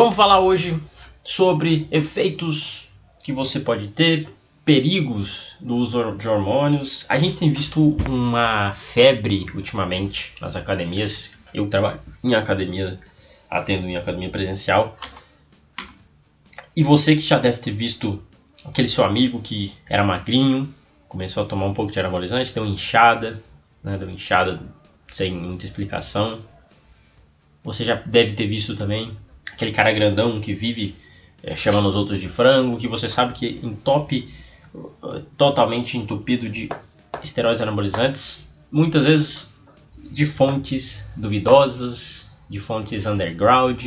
Vamos falar hoje sobre efeitos que você pode ter, perigos do uso de hormônios. A gente tem visto uma febre ultimamente nas academias. Eu trabalho em academia, atendo em academia presencial. E você que já deve ter visto aquele seu amigo que era magrinho, começou a tomar um pouco de anabolizante, deu inchada, né, deu inchada sem muita explicação. Você já deve ter visto também aquele cara grandão que vive é, chamando os outros de frango, que você sabe que entope uh, totalmente entupido de esteroides anabolizantes, muitas vezes de fontes duvidosas, de fontes underground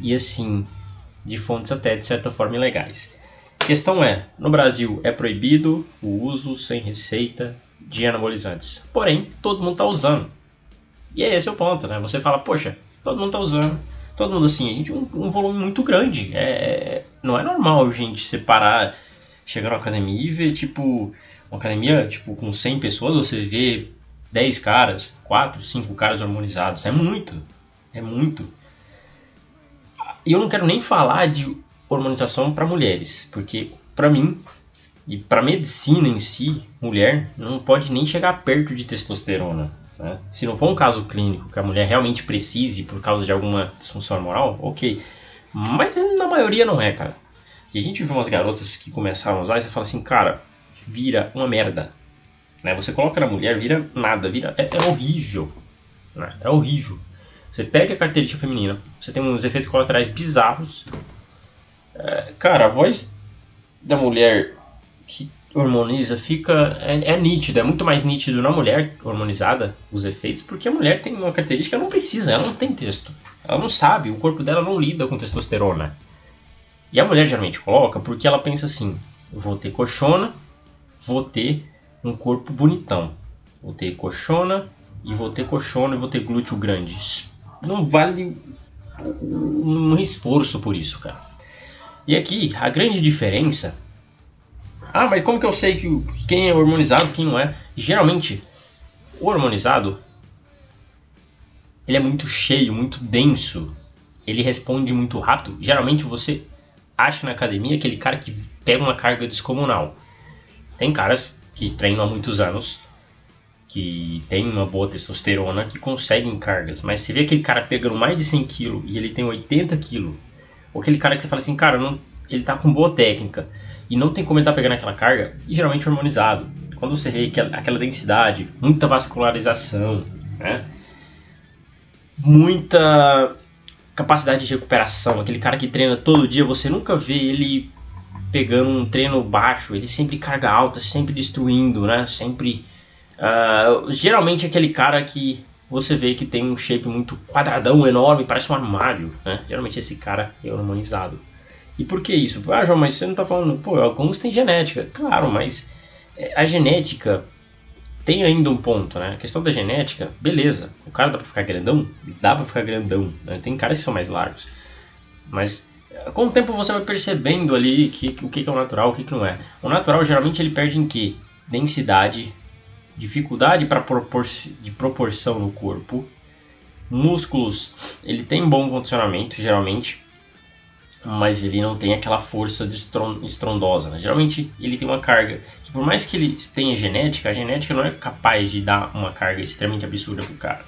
e assim, de fontes até de certa forma ilegais. A questão é, no Brasil é proibido o uso sem receita de anabolizantes. Porém, todo mundo está usando. E é esse o ponto, né? Você fala, poxa, todo mundo está usando. Todo mundo assim, a gente um, um volume muito grande. É, não é normal, gente, separar, chegar na academia e ver, tipo, uma academia, tipo, com 100 pessoas, você vê 10 caras, 4, 5 caras hormonizados. É muito. É muito. E eu não quero nem falar de hormonização para mulheres, porque para mim e para medicina em si, mulher não pode nem chegar perto de testosterona. Né? Se não for um caso clínico que a mulher realmente precise por causa de alguma disfunção hormonal, ok. Mas na maioria não é, cara. E a gente vê umas garotas que começaram a usar e você fala assim, cara, vira uma merda. Né? Você coloca na mulher, vira nada, vira é, é horrível. Né? É horrível. Você pega a característica feminina, você tem uns efeitos colaterais bizarros. É, cara, a voz da mulher que hormoniza fica é, é, nítido, é muito mais nítido na mulher hormonizada os efeitos, porque a mulher tem uma característica, ela não precisa, ela não tem texto, ela não sabe, o corpo dela não lida com testosterona. E a mulher geralmente coloca porque ela pensa assim: vou ter coxona, vou ter um corpo bonitão, vou ter coxona e vou ter coxona e vou ter glúteo grande. Não vale um esforço por isso, cara. E aqui a grande diferença ah, mas como que eu sei que quem é hormonizado, quem não é? Geralmente, o hormonizado ele é muito cheio, muito denso. Ele responde muito rápido. Geralmente você acha na academia aquele cara que pega uma carga descomunal. Tem caras que treinam há muitos anos, que tem uma boa testosterona, que conseguem cargas. Mas se vê aquele cara pegando mais de 100 kg e ele tem 80 kg, ou aquele cara que você fala assim, cara, não, ele tá com boa técnica e não tem como ele estar tá pegando aquela carga, e geralmente hormonizado. Quando você vê aquela densidade, muita vascularização, né? muita capacidade de recuperação, aquele cara que treina todo dia, você nunca vê ele pegando um treino baixo, ele sempre carga alta, sempre destruindo, né? Sempre. Uh, geralmente aquele cara que você vê que tem um shape muito quadradão, enorme, parece um armário, né? Geralmente esse cara é hormonizado. E por que isso? Ah, João, mas você não está falando, pô, alguns têm genética. Claro, mas é, a genética tem ainda um ponto, né? A questão da genética, beleza, o cara dá pra ficar grandão? Dá pra ficar grandão, né? Tem caras que são mais largos. Mas com o tempo você vai percebendo ali que, que o que, que é o natural, o que, que não é. O natural geralmente ele perde em quê? Densidade, dificuldade para propor de proporção no corpo, músculos, ele tem bom condicionamento geralmente, mas ele não tem aquela força estrondosa. Né? Geralmente ele tem uma carga que, por mais que ele tenha genética, a genética não é capaz de dar uma carga extremamente absurda pro cara.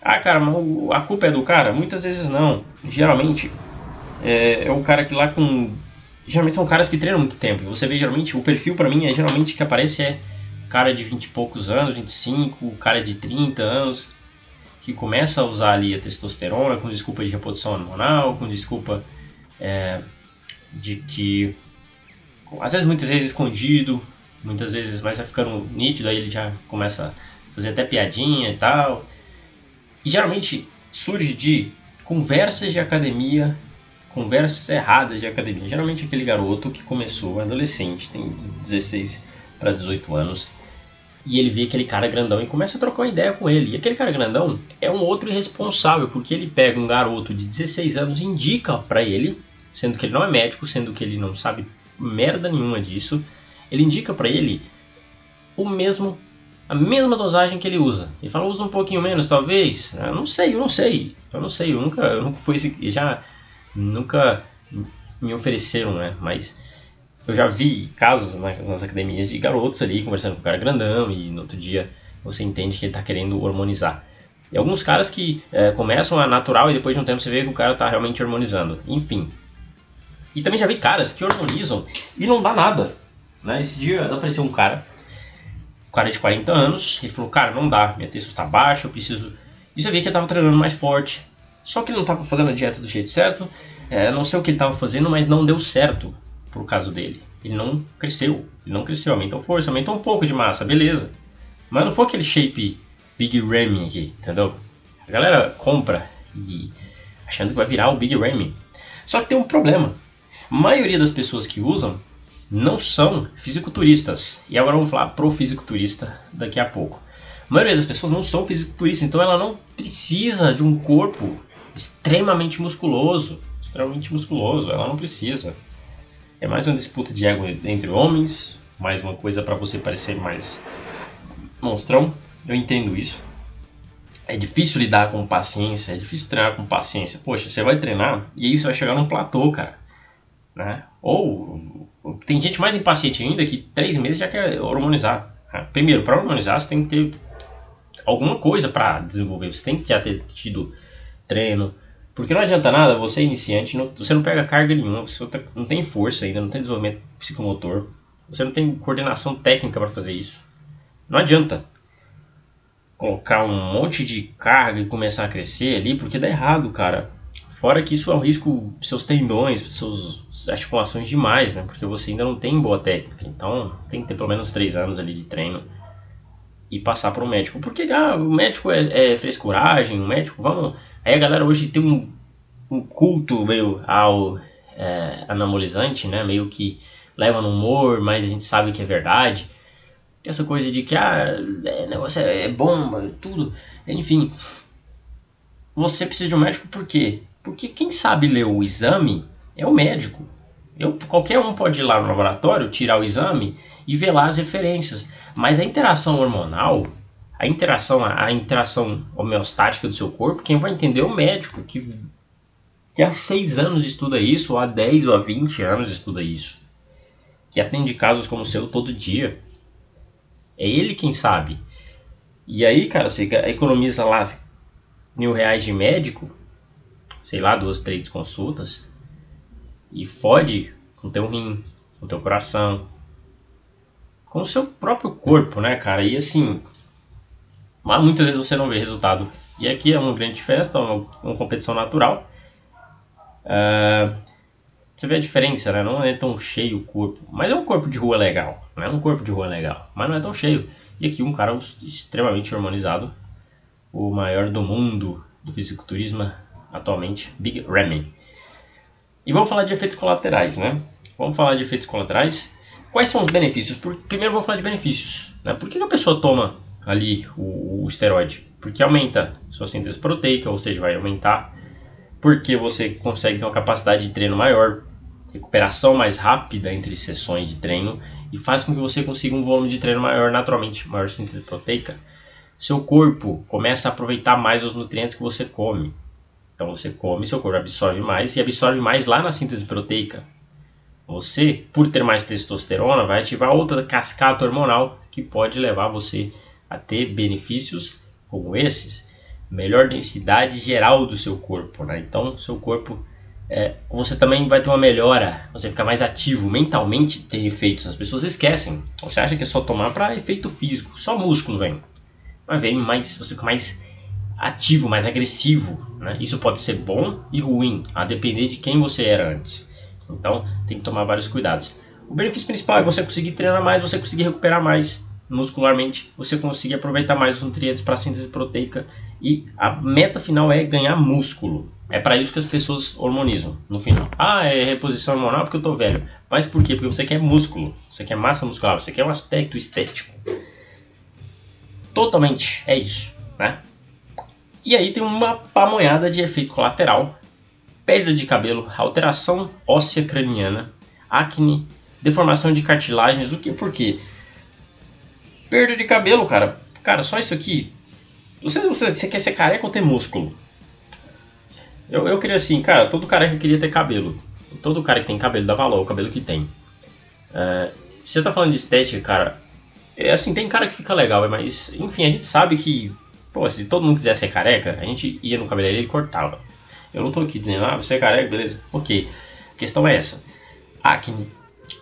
Ah, cara, mas a culpa é do cara? Muitas vezes não. Geralmente é, é o cara que lá com. Geralmente são caras que treinam muito tempo. Você vê geralmente, o perfil para mim é geralmente que aparece é cara de 20 e poucos anos, 25, cara de 30 anos, que começa a usar ali a testosterona com desculpa de reposição hormonal, com desculpa é, de que às vezes muitas vezes escondido, muitas vezes vai ficando nítido, aí ele já começa a fazer até piadinha e tal. E geralmente surge de conversas de academia, conversas erradas de academia. Geralmente aquele garoto que começou, adolescente, tem 16 para 18 anos, e ele vê aquele cara grandão e começa a trocar uma ideia com ele. E aquele cara grandão é um outro irresponsável, porque ele pega um garoto de 16 anos e indica para ele, sendo que ele não é médico, sendo que ele não sabe merda nenhuma disso, ele indica para ele o mesmo a mesma dosagem que ele usa. Ele fala, usa um pouquinho menos, talvez. Eu não sei, eu não sei. Eu não sei, eu nunca, eu nunca fui esse, já nunca me ofereceram, né? Mas eu já vi casos nas academias de garotos ali conversando com o cara grandão e no outro dia você entende que ele está querendo hormonizar. E alguns caras que é, começam a natural e depois de um tempo você vê que o cara está realmente hormonizando. Enfim. E também já vi caras que hormonizam e não dá nada. Né? Esse dia apareceu um cara, um cara de 40 anos, ele falou, cara, não dá, minha texto está baixa, eu preciso... E você vê que ele estava treinando mais forte. Só que ele não estava fazendo a dieta do jeito certo, é, não sei o que ele estava fazendo, mas não deu certo pro caso dele. Ele não cresceu, ele não cresceu, aumentou força, aumentou um pouco de massa, beleza. Mas não foi aquele shape Big Ramy aqui, entendeu? A galera compra e achando que vai virar o Big Ramy. Só que tem um problema. A maioria das pessoas que usam não são fisiculturistas. E agora vamos falar pro fisiculturista daqui a pouco. A maioria das pessoas não são fisiculturistas, então ela não precisa de um corpo extremamente musculoso, extremamente musculoso, ela não precisa. É mais uma disputa de ego entre homens, mais uma coisa para você parecer mais monstrão, eu entendo isso. É difícil lidar com paciência, é difícil treinar com paciência. Poxa, você vai treinar e aí você vai chegar num platô, cara. Né? Ou tem gente mais impaciente ainda que três meses já quer hormonizar. Né? Primeiro, para hormonizar você tem que ter alguma coisa para desenvolver. Você tem que já ter tido treino. Porque não adianta nada, você é iniciante, não, você não pega carga nenhuma, você não tem força ainda, não tem desenvolvimento psicomotor, você não tem coordenação técnica para fazer isso. Não adianta colocar um monte de carga e começar a crescer ali, porque dá errado, cara. Fora que isso é um risco seus tendões, suas articulações demais, né? Porque você ainda não tem boa técnica. Então tem que ter pelo menos 3 anos ali de treino e passar para um médico. Porque ah, o médico é, é frescuragem, o médico, vamos. Aí a galera hoje tem um, um culto meio ao é, anabolizante, né? Meio que leva no humor, mas a gente sabe que é verdade essa coisa de que ah, é, negócio é, é tudo. Enfim, você precisa de um médico por quê? Porque quem sabe ler o exame é o médico. Eu, qualquer um pode ir lá no laboratório, tirar o exame e ver lá as referências. Mas a interação hormonal, a interação, a, interação homeostática do seu corpo, quem vai entender é o médico, que, que há 6 anos estuda isso, ou há 10 ou há 20 anos estuda isso. Que atende casos como o seu todo dia. É ele quem sabe. E aí, cara, você economiza lá mil reais de médico, sei lá, duas, três consultas, e fode com teu rim, com teu coração, com o seu próprio corpo, né, cara? E assim, mas muitas vezes você não vê resultado. E aqui é uma grande festa, uma, uma competição natural. Uh, você vê a diferença, né? Não é tão cheio o corpo, mas é um corpo de rua legal. Não é um corpo de rua legal, mas não é tão cheio. E aqui um cara extremamente harmonizado, o maior do mundo do fisiculturismo atualmente, Big Ramy. E vamos falar de efeitos colaterais, né? Vamos falar de efeitos colaterais. Quais são os benefícios? Primeiro vamos falar de benefícios. Né? Por que, que a pessoa toma ali o, o esteroide? Porque aumenta sua síntese proteica, ou seja, vai aumentar porque você consegue ter uma capacidade de treino maior, recuperação mais rápida entre sessões de treino e faz com que você consiga um volume de treino maior naturalmente, maior síntese proteica. Seu corpo começa a aproveitar mais os nutrientes que você come. Então você come, seu corpo absorve mais e absorve mais lá na síntese proteica. Você, por ter mais testosterona, vai ativar outra cascata hormonal que pode levar você a ter benefícios como esses melhor densidade geral do seu corpo, né? Então, seu corpo, é, você também vai ter uma melhora, você fica mais ativo mentalmente, tem efeitos. As pessoas esquecem. Você acha que é só tomar para efeito físico, só músculo vem, mas vem mais, você fica mais ativo, mais agressivo, né? Isso pode ser bom e ruim, a depender de quem você era antes. Então, tem que tomar vários cuidados. O benefício principal é você conseguir treinar mais, você conseguir recuperar mais muscularmente, você conseguir aproveitar mais os nutrientes para a síntese proteica e a meta final é ganhar músculo. É para isso que as pessoas hormonizam no final. Ah, é reposição hormonal porque eu tô velho. Mas por quê? Porque você quer músculo, você quer massa muscular, você quer um aspecto estético. Totalmente, é isso, né? E aí tem uma pamonhada de efeito colateral, perda de cabelo, alteração óssea craniana, acne, deformação de cartilagens, o que por quê? Perda de cabelo, cara Cara, só isso aqui. Você, você, você quer ser careca ou ter músculo? Eu, eu queria assim, cara, todo careca queria ter cabelo. Todo cara que tem cabelo dá valor ao cabelo que tem. Uh, você tá falando de estética, cara, é assim, tem cara que fica legal, mas enfim, a gente sabe que, pô, se todo mundo quisesse ser careca, a gente ia no cabeleireiro e cortava. Eu não tô aqui dizendo, ah, você é careca, beleza. Ok. A questão é essa. Acne.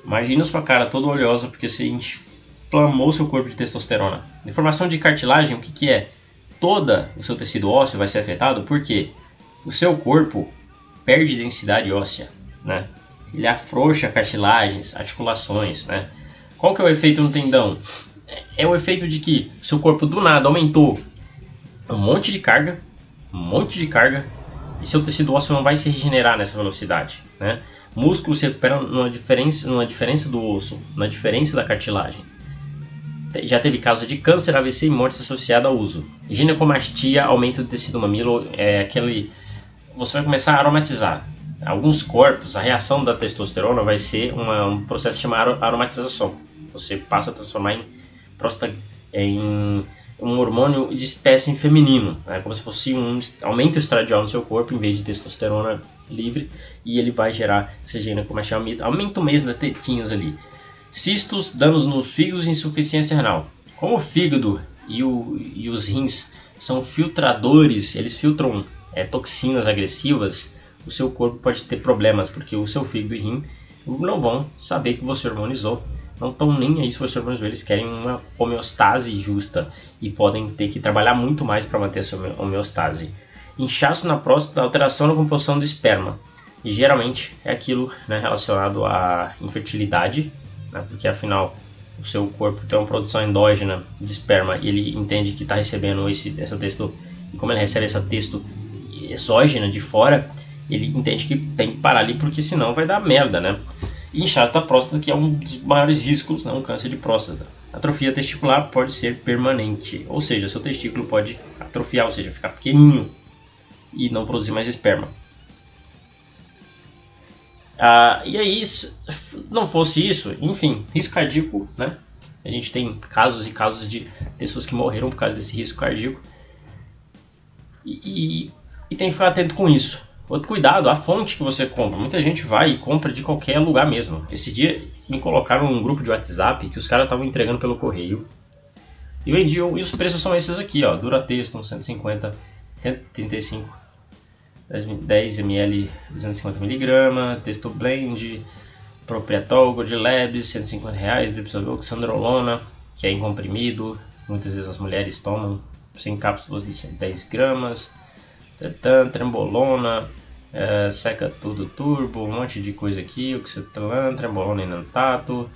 Imagina sua cara toda oleosa porque você inflamou seu corpo de testosterona. Deformação de cartilagem, o que, que é? Todo o seu tecido ósseo vai ser afetado porque o seu corpo perde densidade óssea, né? Ele afrouxa cartilagens, articulações, né? Qual que é o efeito no tendão? É o efeito de que seu corpo do nada aumentou um monte de carga, um monte de carga, e seu tecido ósseo não vai se regenerar nessa velocidade, né? Músculo se recupera numa diferença, numa diferença do osso, na diferença da cartilagem. Já teve casos de câncer, AVC e morte associada ao uso. Ginecomastia, aumento do tecido mamilo, é aquele... Você vai começar a aromatizar. Alguns corpos, a reação da testosterona vai ser uma, um processo chamado aromatização. Você passa a transformar em, prosta, em um hormônio de espécie feminino, né? como se fosse um aumento estradiol no seu corpo em vez de testosterona livre e ele vai gerar esse gene como é chamado, aumento mesmo das tetinhas ali. Cistos, danos nos fígados e insuficiência renal. Como o fígado e, o, e os rins são filtradores, eles filtram é, toxinas agressivas, o seu corpo pode ter problemas porque o seu fígado e rim não vão saber que você hormonizou não estão nem aí se você hormonizou, eles querem uma homeostase justa e podem ter que trabalhar muito mais para manter essa homeostase. Inchaço na próstata, alteração na composição do esperma. E geralmente é aquilo né, relacionado à infertilidade, né, porque afinal o seu corpo tem uma produção endógena de esperma e ele entende que está recebendo esse, essa texto, e como ele recebe essa texto exógena de fora, ele entende que tem que parar ali porque senão vai dar merda, né? E inchaço da próstata, que é um dos maiores riscos, né, um câncer de próstata. Atrofia testicular pode ser permanente, ou seja, seu testículo pode atrofiar, ou seja, ficar pequenininho e não produzir mais esperma. Ah, e aí, se não fosse isso, enfim, risco cardíaco, né? A gente tem casos e casos de pessoas que morreram por causa desse risco cardíaco. E, e, e tem que ficar atento com isso. Outro cuidado, a fonte que você compra. Muita gente vai e compra de qualquer lugar mesmo. Esse dia me colocaram num grupo de WhatsApp que os caras estavam entregando pelo correio. E vendiam, e os preços são esses aqui, ó. Durateston 150, 135, 10 ml, 250 mg, Testo Blend, Propriatol, Gold Labs, 150 reais, Dipsovil, Sandrolona, que é em comprimido, muitas vezes as mulheres tomam, sem cápsulas de 10 gramas, Trembolona, é, seca tudo turbo, um monte de coisa aqui, oxetlan, trembolona inantato,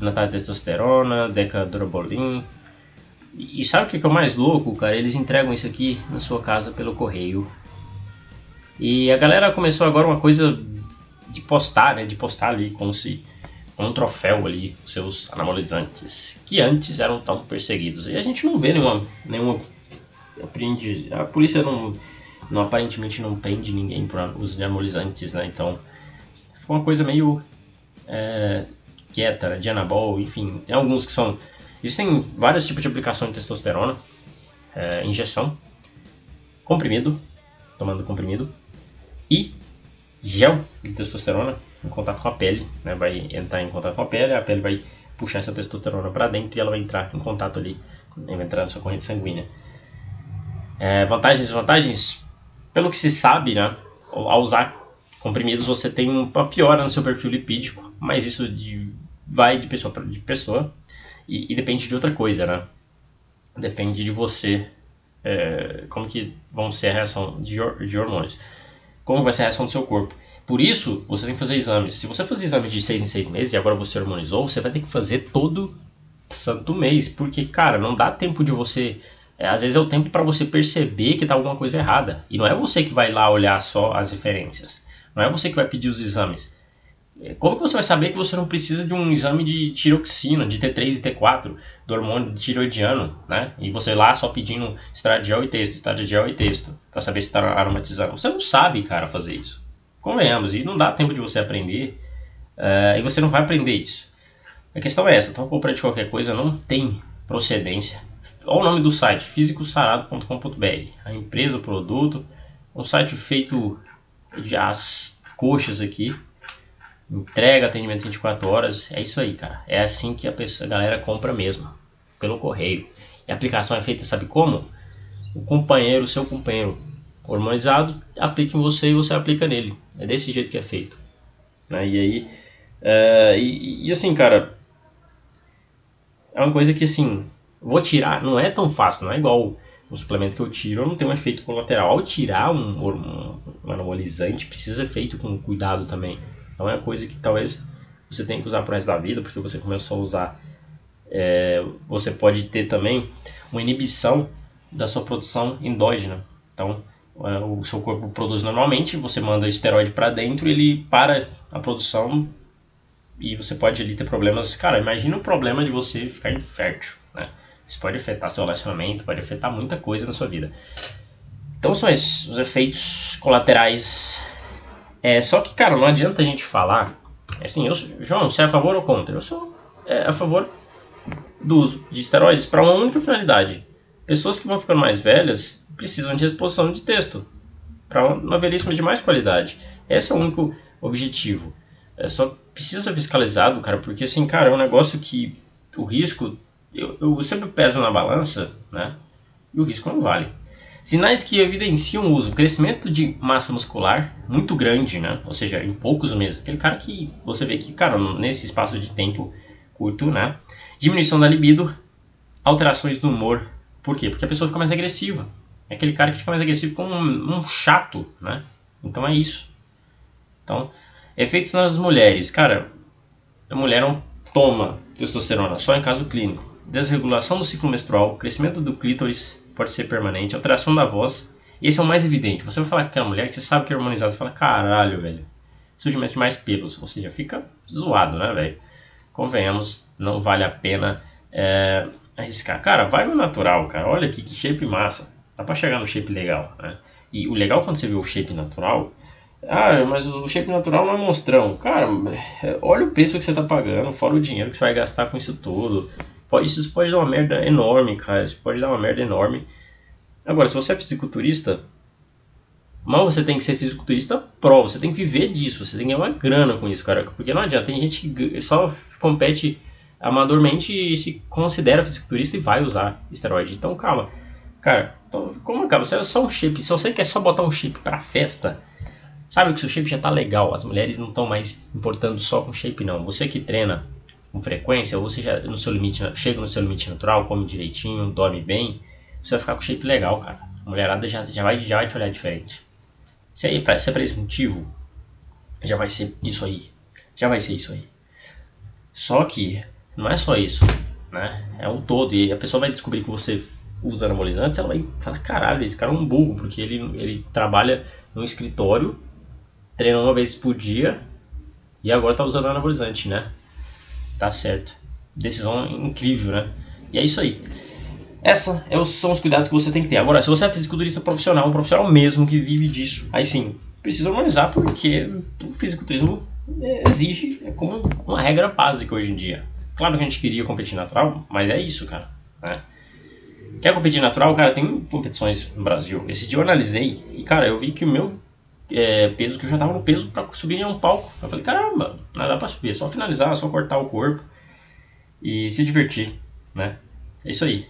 inantato de testosterona, decadrobolin. E, sabe o que é o mais louco, cara? Eles entregam isso aqui na sua casa pelo correio. E a galera começou agora uma coisa de postar, né? De postar ali como se um troféu ali os seus anabolizantes, que antes eram tão perseguidos. E a gente não vê nenhuma, nenhuma apreende, a polícia não não aparentemente não prende ninguém uso de anabolizantes, né? Então, foi uma coisa meio é, quieta, né? de anabol, enfim. Tem alguns que são... Existem vários tipos de aplicação de testosterona. É, injeção, comprimido, tomando comprimido, e gel de testosterona em contato com a pele, né? Vai entrar em contato com a pele, a pele vai puxar essa testosterona para dentro e ela vai entrar em contato ali, vai entrar na sua corrente sanguínea. É, vantagens e desvantagens? Pelo que se sabe, né, ao usar comprimidos você tem uma piora no seu perfil lipídico, mas isso de, vai de pessoa para de pessoa e, e, depende de outra coisa, né? Depende de você, é, como que vão ser a reação de, de hormônios, como vai ser a reação do seu corpo. Por isso, você tem que fazer exames. Se você fazer exames de 6 em 6 meses e agora você hormonizou, você vai ter que fazer todo santo mês, porque, cara, não dá tempo de você é, às vezes é o tempo para você perceber que está alguma coisa errada. E não é você que vai lá olhar só as referências. Não é você que vai pedir os exames. É, como que você vai saber que você não precisa de um exame de tiroxina, de T3 e T4, do hormônio tiroidiano, né? E você lá só pedindo estradiol e texto, estradiol e texto, para saber se está aromatizando. Você não sabe, cara, fazer isso. Convenhamos, e não dá tempo de você aprender, uh, e você não vai aprender isso. A questão é essa, então compra de qualquer coisa não tem procedência olha o nome do site, fisicosarado.com.br. A empresa, o produto, um site feito de as coxas aqui. Entrega, atendimento 24 horas. É isso aí, cara. É assim que a, pessoa, a galera compra mesmo. Pelo correio. E a aplicação é feita, sabe como? O companheiro, o seu companheiro hormonizado, aplica em você e você aplica nele. É desse jeito que é feito. Né? E aí. É, e, e assim, cara. É uma coisa que assim. Vou tirar, não é tão fácil, não é igual o suplemento que eu tiro, não tem um efeito colateral. Ao tirar um, um, anabolizante, precisa ser feito com cuidado também. Então é uma coisa que talvez você tenha que usar pro resto da vida, porque você começou a usar. É, você pode ter também uma inibição da sua produção endógena. Então, é, o seu corpo produz normalmente, você manda esteroide para dentro, ele para a produção e você pode ali ter problemas. Cara, imagina o problema de você ficar infértil, né? Isso pode afetar seu relacionamento, pode afetar muita coisa na sua vida. Então são esses os efeitos colaterais. É, só que, cara, não adianta a gente falar. Assim, eu, João, você é a favor ou contra? Eu sou é, a favor do uso de esteroides para uma única finalidade. Pessoas que vão ficando mais velhas precisam de exposição de texto para uma velhice de mais qualidade. Esse é o único objetivo. É, só precisa ser fiscalizado, cara, porque assim, cara, é um negócio que o risco, eu, eu sempre peso na balança, né? E o risco não vale. Sinais que evidenciam o uso, crescimento de massa muscular muito grande, né? Ou seja, em poucos meses. Aquele cara que você vê que, cara, nesse espaço de tempo curto, né? Diminuição da libido, alterações do humor. Por quê? Porque a pessoa fica mais agressiva. É aquele cara que fica mais agressivo como um, um chato, né? Então é isso. Então, efeitos nas mulheres. Cara, a mulher não toma testosterona, só em caso clínico. Desregulação do ciclo menstrual, crescimento do clítoris pode ser permanente, alteração da voz. Esse é o mais evidente. Você vai falar com aquela mulher que você sabe que é hormonizada, você fala, caralho, velho. Surgimento mais pelos, ou seja, fica zoado, né, velho? Convenhamos, não vale a pena é, arriscar. Cara, vai no natural, cara. Olha aqui que shape massa. Dá pra chegar no shape legal, né? E o legal quando você vê o shape natural. Ah, mas o shape natural não é monstrão. Cara, olha o preço que você tá pagando, fora o dinheiro que você vai gastar com isso tudo. Isso pode dar uma merda enorme, cara. Isso pode dar uma merda enorme. Agora, se você é fisiculturista, mal você tem que ser fisiculturista pro, você tem que viver disso, você tem que ganhar uma grana com isso, cara. Porque não adianta, tem gente que só compete amadormente e se considera fisiculturista e vai usar esteroide. Então, calma. Cara, então, como acaba? Você é só um chip. Se você quer só botar um chip pra festa, sabe que seu shape já tá legal. As mulheres não estão mais importando só com shape, não. Você que treina com frequência, ou você já no seu limite, chega no seu limite natural, come direitinho, dorme bem, você vai ficar com shape legal, cara. A mulherada já, já, vai, já vai te olhar diferente. Se é, pra, se é pra esse motivo, já vai ser isso aí. Já vai ser isso aí. Só que não é só isso, né? É um todo. E a pessoa vai descobrir que você usa anabolizantes, ela vai falar, caralho, esse cara é um burro, porque ele, ele trabalha num escritório, treina uma vez por dia e agora tá usando anabolizante, né? Tá certo. Decisão incrível, né? E é isso aí. Essa é são os cuidados que você tem que ter. Agora, se você é fisiculturista profissional, um profissional mesmo que vive disso, aí sim, precisa harmonizar porque o fisiculturismo exige é como uma regra básica hoje em dia. Claro que a gente queria competir natural, mas é isso, cara. Né? Quer competir natural? Cara, tem competições no Brasil. Esse dia eu analisei e, cara, eu vi que o meu é, peso, que eu já tava no peso para subir em um palco. Eu falei, caramba, nada pra subir, é só finalizar, é só cortar o corpo e se divertir, né? É isso aí.